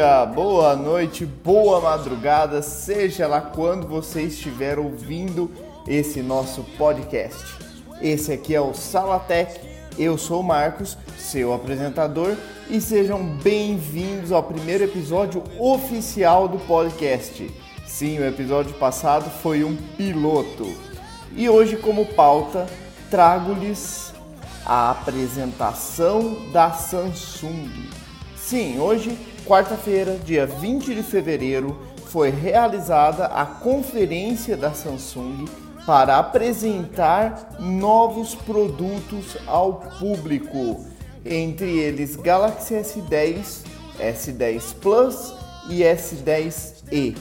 Dia, boa noite, boa madrugada, seja lá quando você estiver ouvindo esse nosso podcast. Esse aqui é o Salatec, eu sou o Marcos, seu apresentador, e sejam bem-vindos ao primeiro episódio oficial do podcast. Sim, o episódio passado foi um piloto. E hoje, como pauta, trago-lhes a apresentação da Samsung. Sim, hoje, quarta-feira, dia 20 de fevereiro, foi realizada a conferência da Samsung para apresentar novos produtos ao público, entre eles Galaxy S10, S10 Plus e S10e.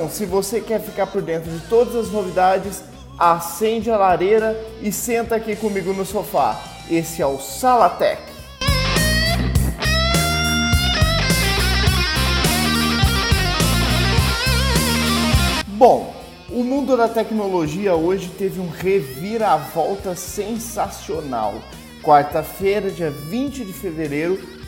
Então, se você quer ficar por dentro de todas as novidades, acende a lareira e senta aqui comigo no sofá. Esse é o Salatec. Bom, o mundo da tecnologia hoje teve um reviravolta sensacional. Quarta-feira, dia 20 de fevereiro,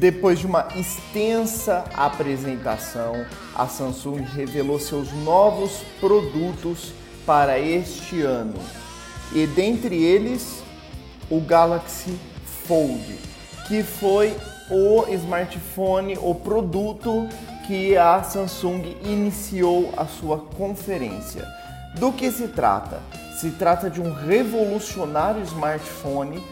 Depois de uma extensa apresentação, a Samsung revelou seus novos produtos para este ano. E dentre eles, o Galaxy Fold, que foi o smartphone, o produto que a Samsung iniciou a sua conferência. Do que se trata? Se trata de um revolucionário smartphone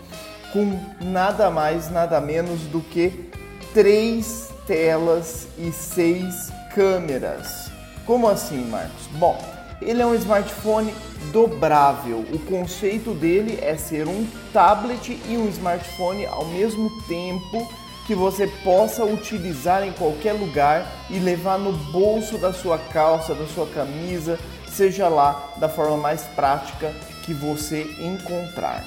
com nada mais, nada menos do que três telas e seis câmeras. Como assim, Marcos? Bom, ele é um smartphone dobrável. O conceito dele é ser um tablet e um smartphone ao mesmo tempo que você possa utilizar em qualquer lugar e levar no bolso da sua calça, da sua camisa, seja lá da forma mais prática que você encontrar.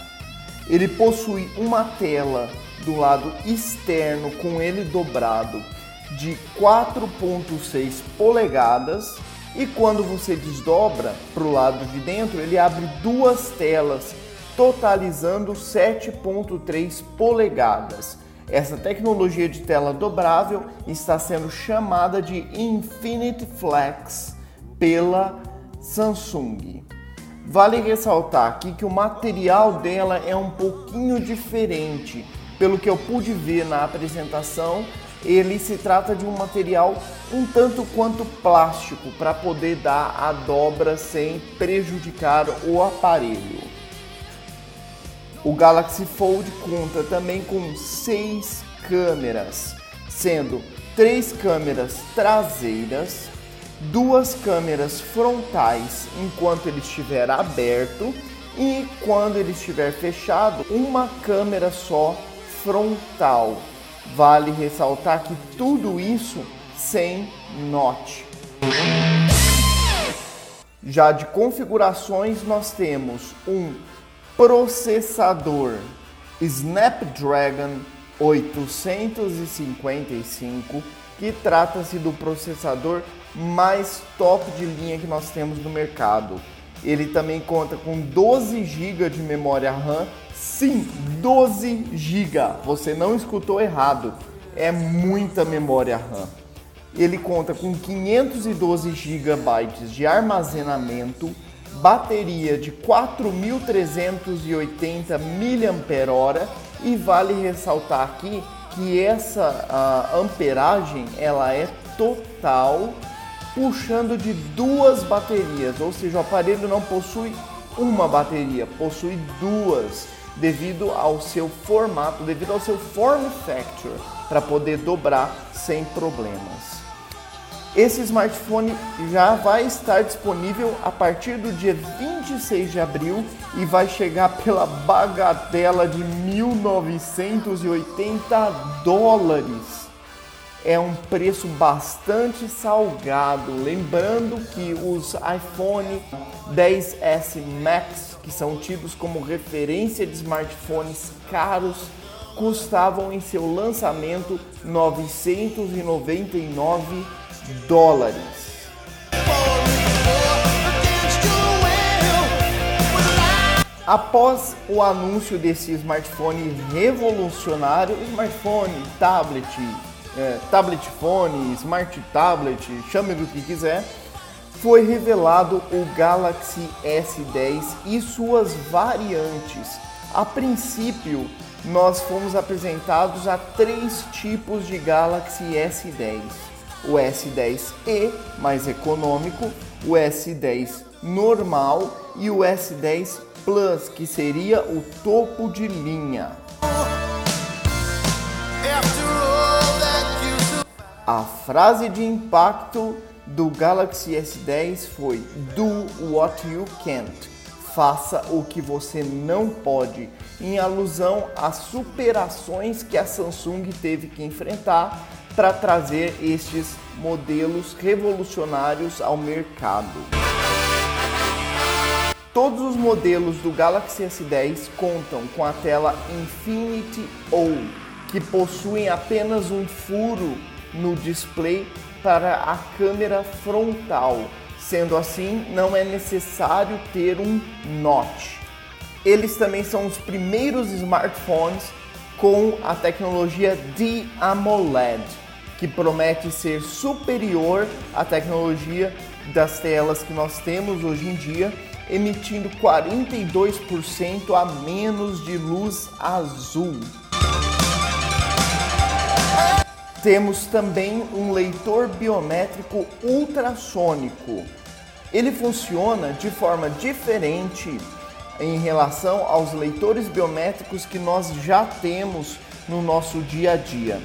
Ele possui uma tela do lado externo com ele dobrado de 4.6 polegadas e quando você desdobra para o lado de dentro ele abre duas telas totalizando 7.3 polegadas. Essa tecnologia de tela dobrável está sendo chamada de Infinite Flex pela Samsung. Vale ressaltar aqui que o material dela é um pouquinho diferente pelo que eu pude ver na apresentação, ele se trata de um material um tanto quanto plástico para poder dar a dobra sem prejudicar o aparelho. O Galaxy Fold conta também com seis câmeras, sendo três câmeras traseiras, duas câmeras frontais enquanto ele estiver aberto e quando ele estiver fechado, uma câmera só frontal. Vale ressaltar que tudo isso sem note. Já de configurações, nós temos um processador Snapdragon 855, que trata-se do processador mais top de linha que nós temos no mercado. Ele também conta com 12 GB de memória RAM Sim, 12 GB. Você não escutou errado. É muita memória RAM. Ele conta com 512 GB de armazenamento, bateria de 4.380 mAh e vale ressaltar aqui que essa amperagem ela é total puxando de duas baterias, ou seja, o aparelho não possui uma bateria, possui duas devido ao seu formato, devido ao seu form factor, para poder dobrar sem problemas. Esse smartphone já vai estar disponível a partir do dia 26 de abril e vai chegar pela bagatela de 1980 dólares. É um preço bastante salgado. Lembrando que os iPhone 10s Max, que são tidos como referência de smartphones caros, custavam em seu lançamento 999 dólares. Após o anúncio desse smartphone revolucionário, smartphone, tablet, é, tablet phone, smart tablet, chame do que quiser, foi revelado o Galaxy S10 e suas variantes. A princípio, nós fomos apresentados a três tipos de Galaxy S10 o S10e mais econômico, o S10 normal e o S10 Plus, que seria o topo de linha. A frase de impacto do Galaxy S10 foi Do what you can't. Faça o que você não pode, em alusão às superações que a Samsung teve que enfrentar para trazer estes modelos revolucionários ao mercado. Todos os modelos do Galaxy S10 contam com a tela Infinity O, que possuem apenas um furo no display para a câmera frontal. Sendo assim, não é necessário ter um notch. Eles também são os primeiros smartphones com a tecnologia de AMOLED, que promete ser superior à tecnologia das telas que nós temos hoje em dia, emitindo 42% a menos de luz azul. Temos também um leitor biométrico ultrassônico. Ele funciona de forma diferente em relação aos leitores biométricos que nós já temos no nosso dia a dia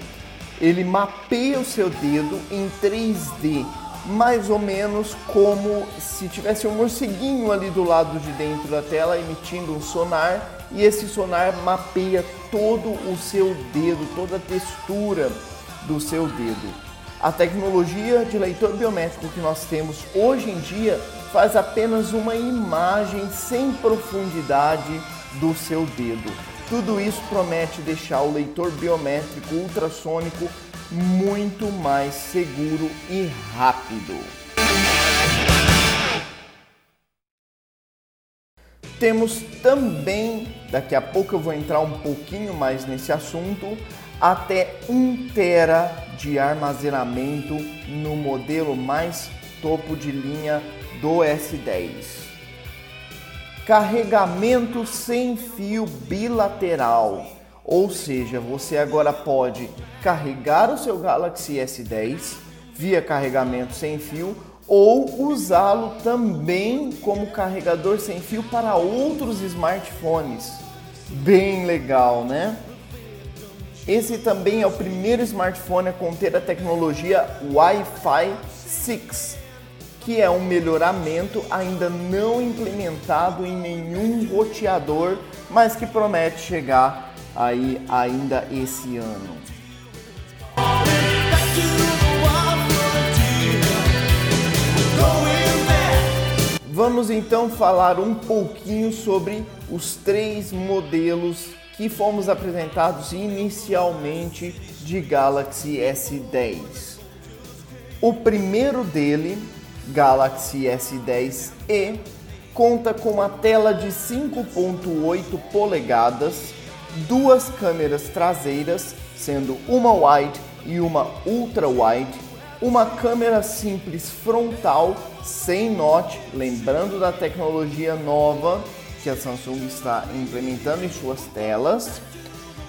ele mapeia o seu dedo em 3D, mais ou menos como se tivesse um morceguinho ali do lado de dentro da tela emitindo um sonar e esse sonar mapeia todo o seu dedo, toda a textura do seu dedo. A tecnologia de leitor biométrico que nós temos hoje em dia faz apenas uma imagem sem profundidade do seu dedo. Tudo isso promete deixar o leitor biométrico ultrassônico muito mais seguro e rápido. Temos também, daqui a pouco eu vou entrar um pouquinho mais nesse assunto, até 1 tera de armazenamento no modelo mais topo de linha do S10 carregamento sem fio bilateral. Ou seja, você agora pode carregar o seu Galaxy S10 via carregamento sem fio ou usá-lo também como carregador sem fio para outros smartphones. Bem legal, né? Esse também é o primeiro smartphone a conter a tecnologia Wi-Fi 6, que é um melhoramento ainda não implementado em nenhum roteador, mas que promete chegar aí ainda esse ano. Vamos então falar um pouquinho sobre os três modelos que fomos apresentados inicialmente de Galaxy S10. O primeiro dele Galaxy S10e conta com uma tela de 5.8 polegadas, duas câmeras traseiras, sendo uma wide e uma ultra wide, uma câmera simples frontal sem notch, lembrando da tecnologia nova que a Samsung está implementando em suas telas.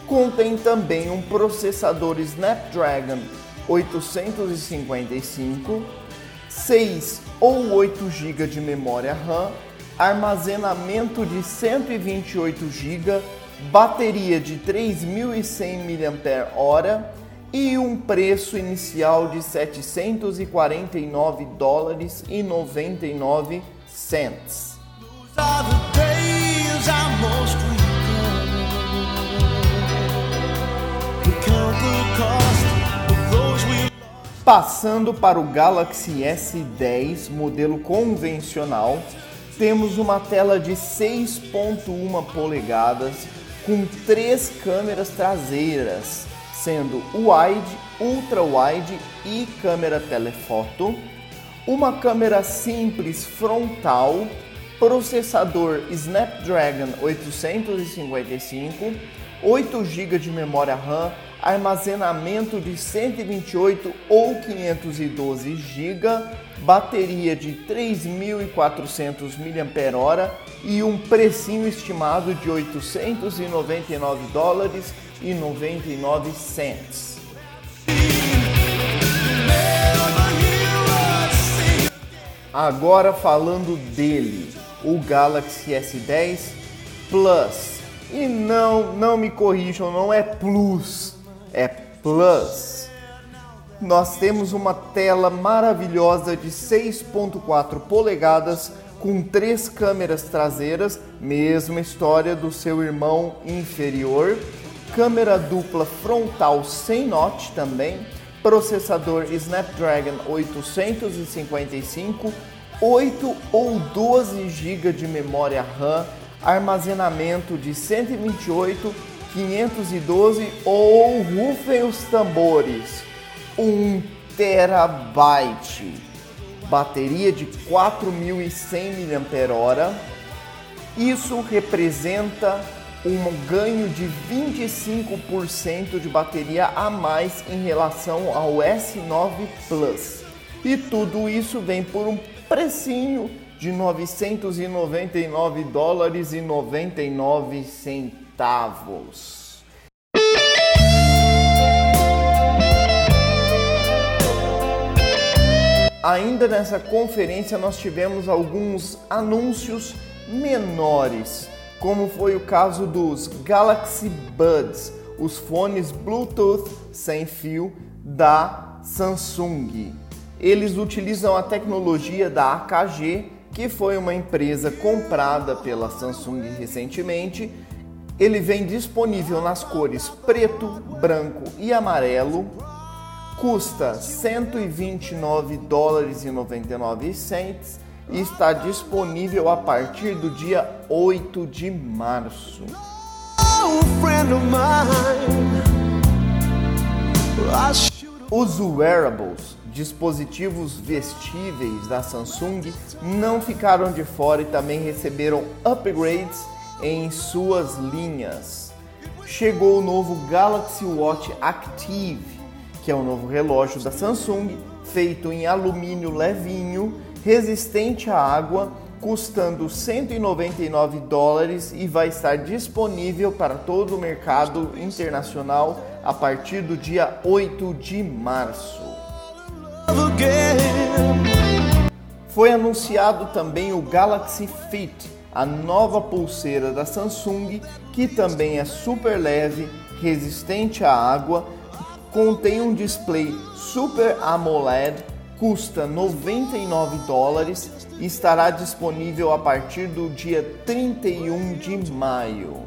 Contém também um processador Snapdragon 855 6 ou 8 GB de memória RAM, armazenamento de 128 GB bateria de 3.100 mAh e um preço inicial de 749 dólares e 99 cents. Passando para o Galaxy S10 modelo convencional, temos uma tela de 6.1 polegadas com três câmeras traseiras, sendo wide, ultra wide e câmera telefoto, uma câmera simples frontal, processador Snapdragon 855, 8 GB de memória RAM, armazenamento de 128 ou 512 GB, bateria de 3.400 mAh e um precinho estimado de 899 dólares e 99 cents. Agora falando dele, o Galaxy S10 Plus. E não, não me corrijam, não é Plus, é Plus. Nós temos uma tela maravilhosa de 6.4 polegadas com três câmeras traseiras, mesma história do seu irmão inferior, câmera dupla frontal sem note também, processador Snapdragon 855, 8 ou 12 GB de memória RAM, armazenamento de 128, 512 ou rufem os tambores, 1 terabyte, bateria de 4.100 mAh. Isso representa um ganho de 25% de bateria a mais em relação ao S9 Plus. E tudo isso vem por um precinho de 999 dólares e 99 centavos. Ainda nessa conferência nós tivemos alguns anúncios menores como foi o caso dos Galaxy Buds, os fones Bluetooth sem fio da Samsung. Eles utilizam a tecnologia da AKG, que foi uma empresa comprada pela Samsung recentemente. Ele vem disponível nas cores preto, branco e amarelo. Custa 129 dólares e 99 cents e está disponível a partir do dia 8 de março. Os wearables, dispositivos vestíveis da Samsung, não ficaram de fora e também receberam upgrades em suas linhas. Chegou o novo Galaxy Watch Active, que é o novo relógio da Samsung, feito em alumínio levinho resistente à água, custando 199 dólares e vai estar disponível para todo o mercado internacional a partir do dia 8 de março. Foi anunciado também o Galaxy Fit, a nova pulseira da Samsung, que também é super leve, resistente à água, contém um display Super AMOLED custa 99 dólares e estará disponível a partir do dia 31 de maio.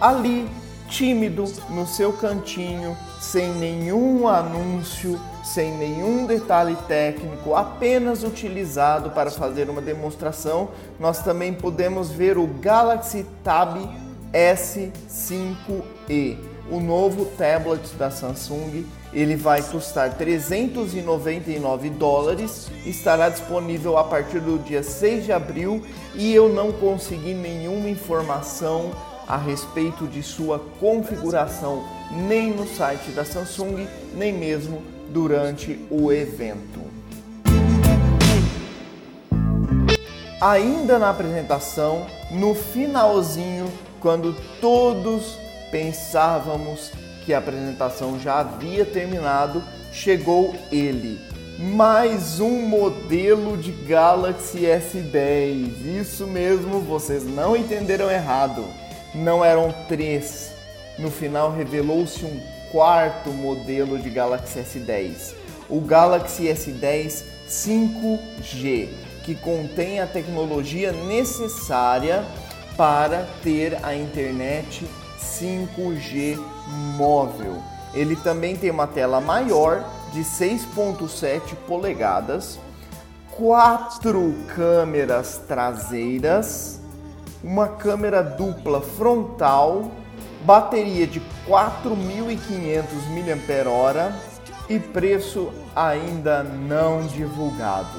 Ali, tímido no seu cantinho, sem nenhum anúncio, sem nenhum detalhe técnico, apenas utilizado para fazer uma demonstração, nós também podemos ver o Galaxy Tab S5e o novo tablet da Samsung. Ele vai custar 399 dólares, estará disponível a partir do dia 6 de abril e eu não consegui nenhuma informação a respeito de sua configuração nem no site da Samsung, nem mesmo durante o evento. Ainda na apresentação, no finalzinho, quando todos pensávamos que a apresentação já havia terminado, chegou ele, mais um modelo de Galaxy S10. Isso mesmo, vocês não entenderam errado. Não eram três. No final revelou-se um quarto modelo de Galaxy S10, o Galaxy S10 5G, que contém a tecnologia necessária para ter a internet 5G móvel. Ele também tem uma tela maior de 6.7 polegadas, quatro câmeras traseiras, uma câmera dupla frontal, bateria de 4.500 mAh e preço ainda não divulgado.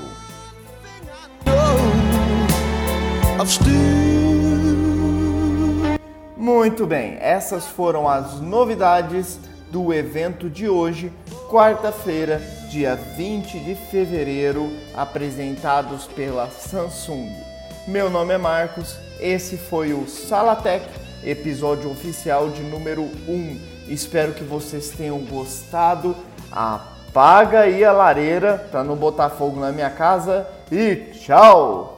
Muito bem, essas foram as novidades do evento de hoje, quarta-feira, dia 20 de fevereiro, apresentados pela Samsung. Meu nome é Marcos, esse foi o Salatec, episódio oficial de número 1. Espero que vocês tenham gostado. Apaga aí a lareira para não botar fogo na minha casa e tchau!